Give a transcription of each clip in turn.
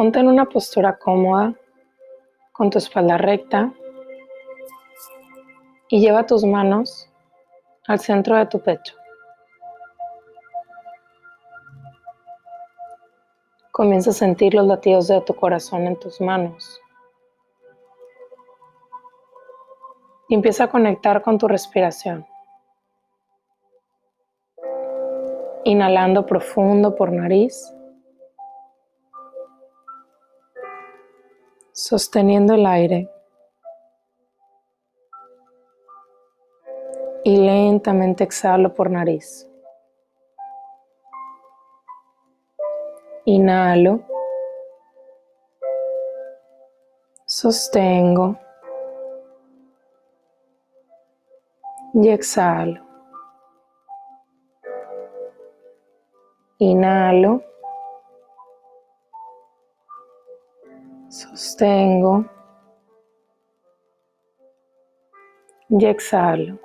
Ponte en una postura cómoda, con tu espalda recta y lleva tus manos al centro de tu pecho. Comienza a sentir los latidos de tu corazón en tus manos. Y empieza a conectar con tu respiración. Inhalando profundo por nariz. Sosteniendo el aire. Y lentamente exhalo por nariz. Inhalo. Sostengo. Y exhalo. Inhalo. Sostengo. Y exhalo.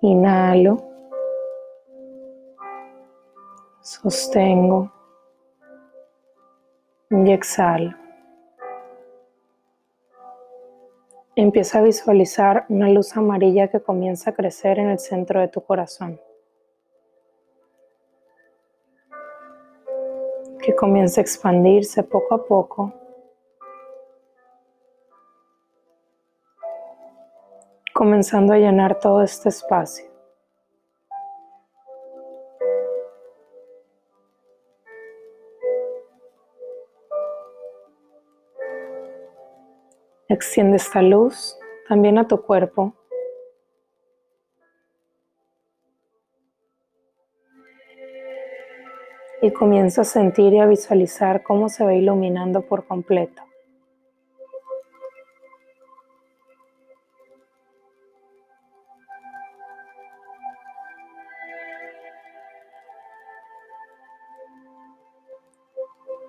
Inhalo. Sostengo. Y exhalo. Empieza a visualizar una luz amarilla que comienza a crecer en el centro de tu corazón. Comienza a expandirse poco a poco. Comenzando a llenar todo este espacio. Extiende esta luz también a tu cuerpo. Y comienza a sentir y a visualizar cómo se va iluminando por completo.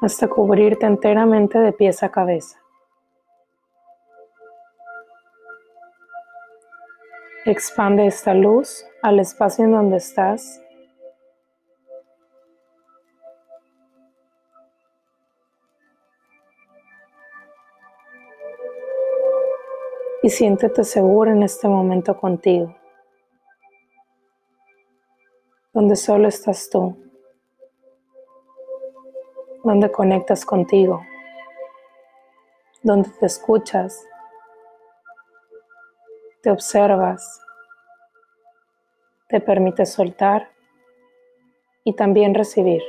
hasta cubrirte enteramente de pies a cabeza. Expande esta luz al espacio en donde estás. Y siéntete seguro en este momento contigo, donde solo estás tú, donde conectas contigo, donde te escuchas. Te observas, te permite soltar y también recibir.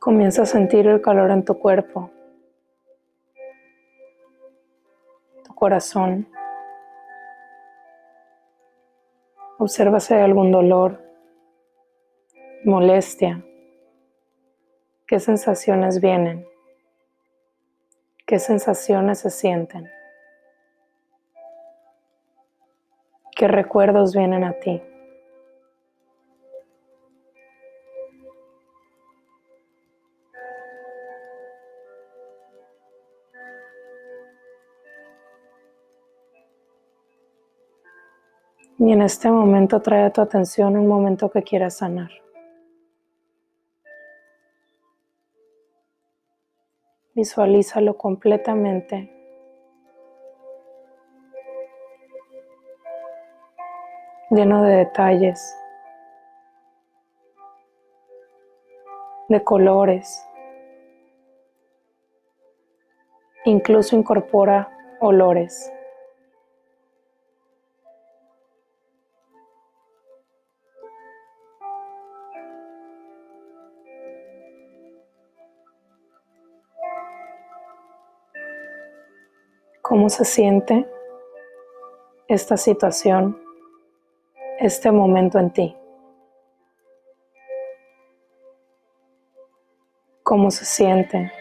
Comienza a sentir el calor en tu cuerpo, tu corazón. Observa si hay algún dolor, molestia, qué sensaciones vienen, qué sensaciones se sienten, qué recuerdos vienen a ti. Y en este momento trae a tu atención un momento que quieras sanar. Visualízalo completamente. Lleno de detalles, de colores. Incluso incorpora olores. Cómo se siente esta situación, este momento en ti. cómo se siente.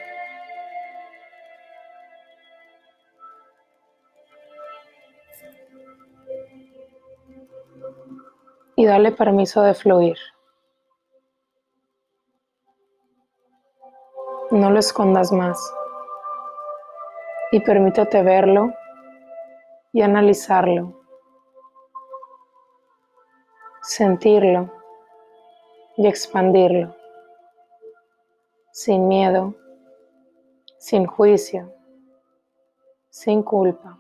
Y dale permiso de fluir. No lo escondas más. Y permítete verlo y analizarlo. Sentirlo y expandirlo. Sin miedo, sin juicio, sin culpa.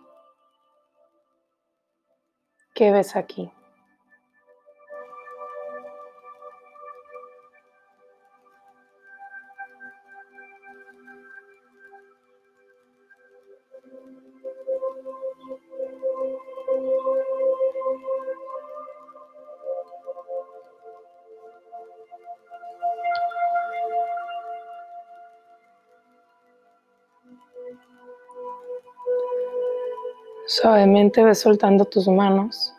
¿Qué ves aquí? Suavemente ves soltando tus manos.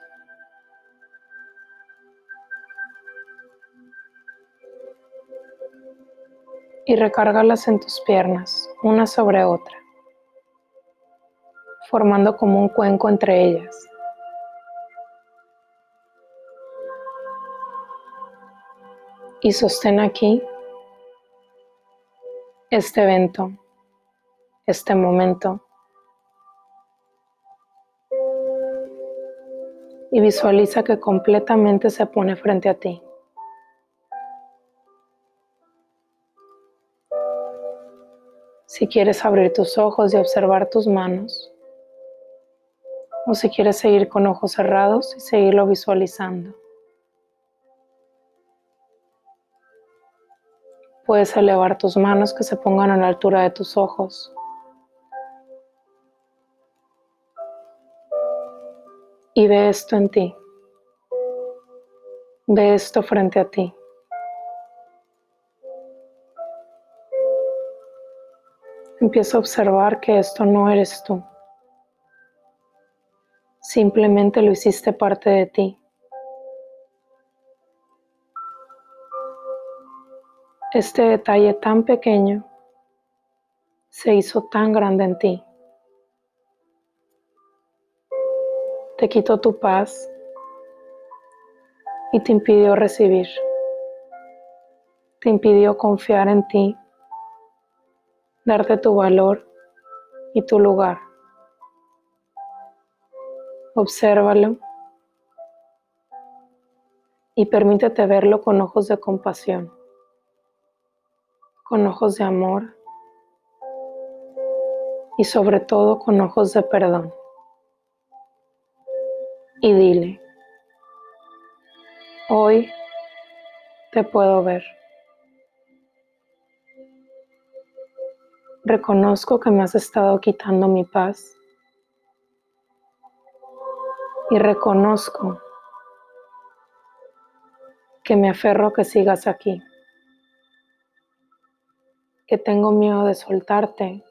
Y recárgalas en tus piernas, una sobre otra, formando como un cuenco entre ellas. Y sostén aquí este evento, este momento y visualiza que completamente se pone frente a ti. Si quieres abrir tus ojos y observar tus manos, o si quieres seguir con ojos cerrados y seguirlo visualizando. Puedes elevar tus manos que se pongan a la altura de tus ojos. Y ve esto en ti. Ve esto frente a ti. Empieza a observar que esto no eres tú. Simplemente lo hiciste parte de ti. Este detalle tan pequeño se hizo tan grande en ti. Te quitó tu paz y te impidió recibir. Te impidió confiar en ti, darte tu valor y tu lugar. Obsérvalo y permítete verlo con ojos de compasión, con ojos de amor y sobre todo con ojos de perdón y dile, hoy te puedo ver. Reconozco que me has estado quitando mi paz y reconozco que me aferro que sigas aquí, que tengo miedo de soltarte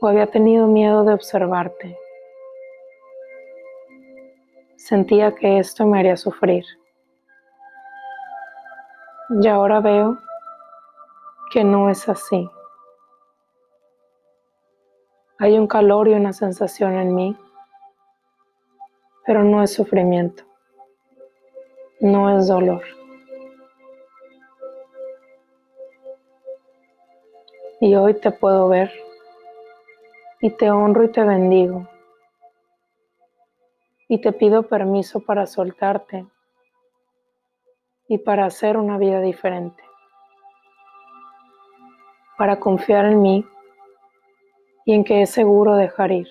o había tenido miedo de observarte. Sentía que esto me haría sufrir. Y ahora veo que no es así. Hay un calor y una sensación en mí, pero no es sufrimiento, no es dolor. Y hoy te puedo ver y te honro y te bendigo y te pido permiso para soltarte y para hacer una vida diferente, para confiar en mí y en que es seguro dejar ir,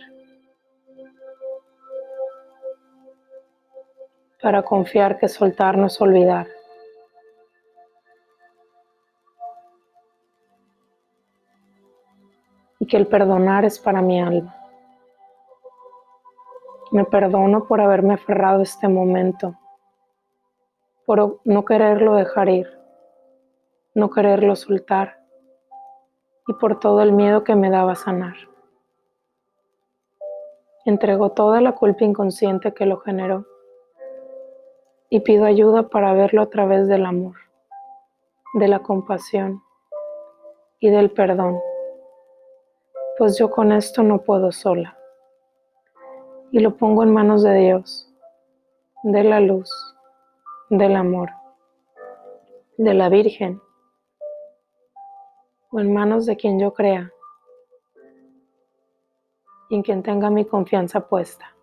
para confiar que soltar no es olvidar. Y que el perdonar es para mi alma. Me perdono por haberme aferrado a este momento, por no quererlo dejar ir, no quererlo soltar y por todo el miedo que me daba sanar. Entrego toda la culpa inconsciente que lo generó y pido ayuda para verlo a través del amor, de la compasión y del perdón, pues yo con esto no puedo sola. Y lo pongo en manos de Dios, de la luz, del amor, de la Virgen, o en manos de quien yo crea y en quien tenga mi confianza puesta,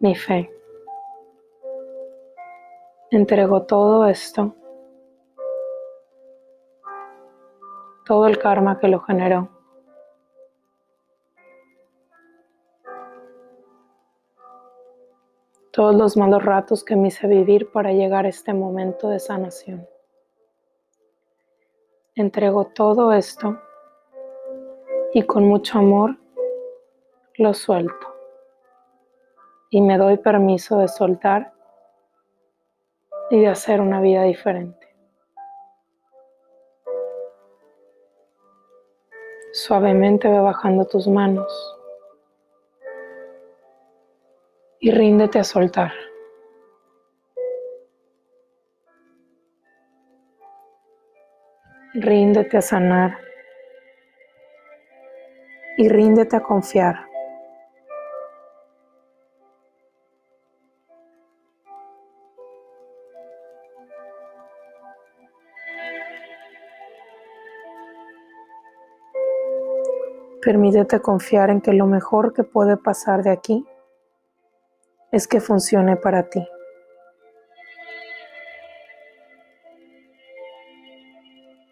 mi fe. Entrego todo esto, todo el karma que lo generó. Todos los malos ratos que me hice vivir para llegar a este momento de sanación. Entrego todo esto y con mucho amor lo suelto. Y me doy permiso de soltar y de hacer una vida diferente. Suavemente ve bajando tus manos y ríndete a soltar. Ríndete a sanar y ríndete a confiar. Permítete confiar en que lo mejor que puede pasar de aquí es que funcione para ti.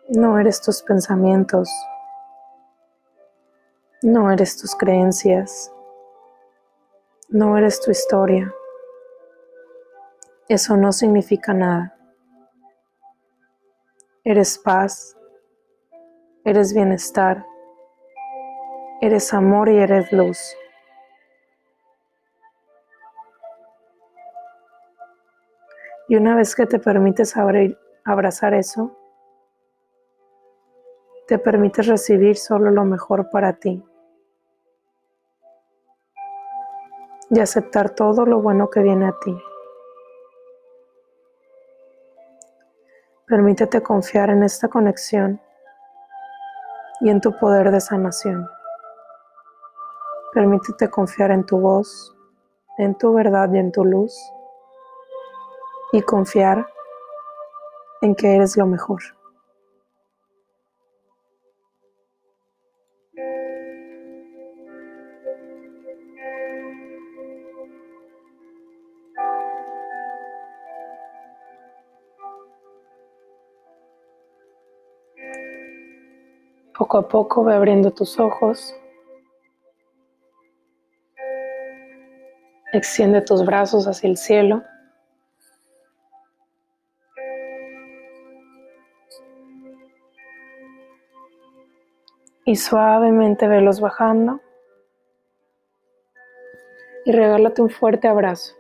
No eres tus pensamientos, no eres tus creencias, no eres tu historia. Eso no significa nada. Eres paz, eres bienestar Eres amor y eres luz. Y una vez que te permites abrir, abrazar eso, te permites recibir solo lo mejor para ti y aceptar todo lo bueno que viene a ti. Permítete confiar en esta conexión y en tu poder de sanación. Permítete confiar en tu voz, en tu verdad y en tu luz y confiar en que eres lo mejor. Poco a poco ve abriendo tus ojos Extiende tus brazos hacia el cielo. Y suavemente velos bajando. Y regálate un fuerte abrazo.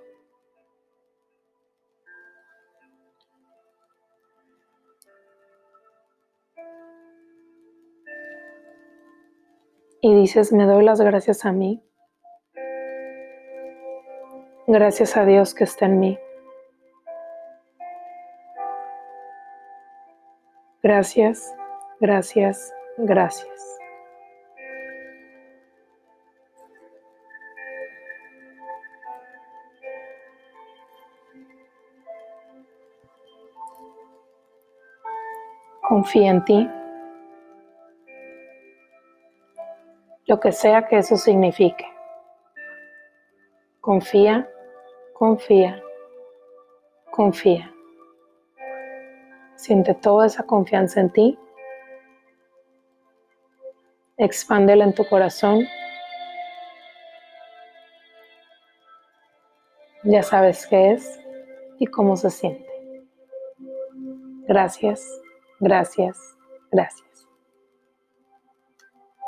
Y dices, me doy las gracias a mí Gracias a Dios que está en mí. Gracias, gracias, gracias. Confía en ti. Lo que sea que eso signifique. Confía confía, confía. Siente toda esa confianza en ti. Expándela en tu corazón. Ya sabes qué es y cómo se siente. Gracias, gracias, gracias.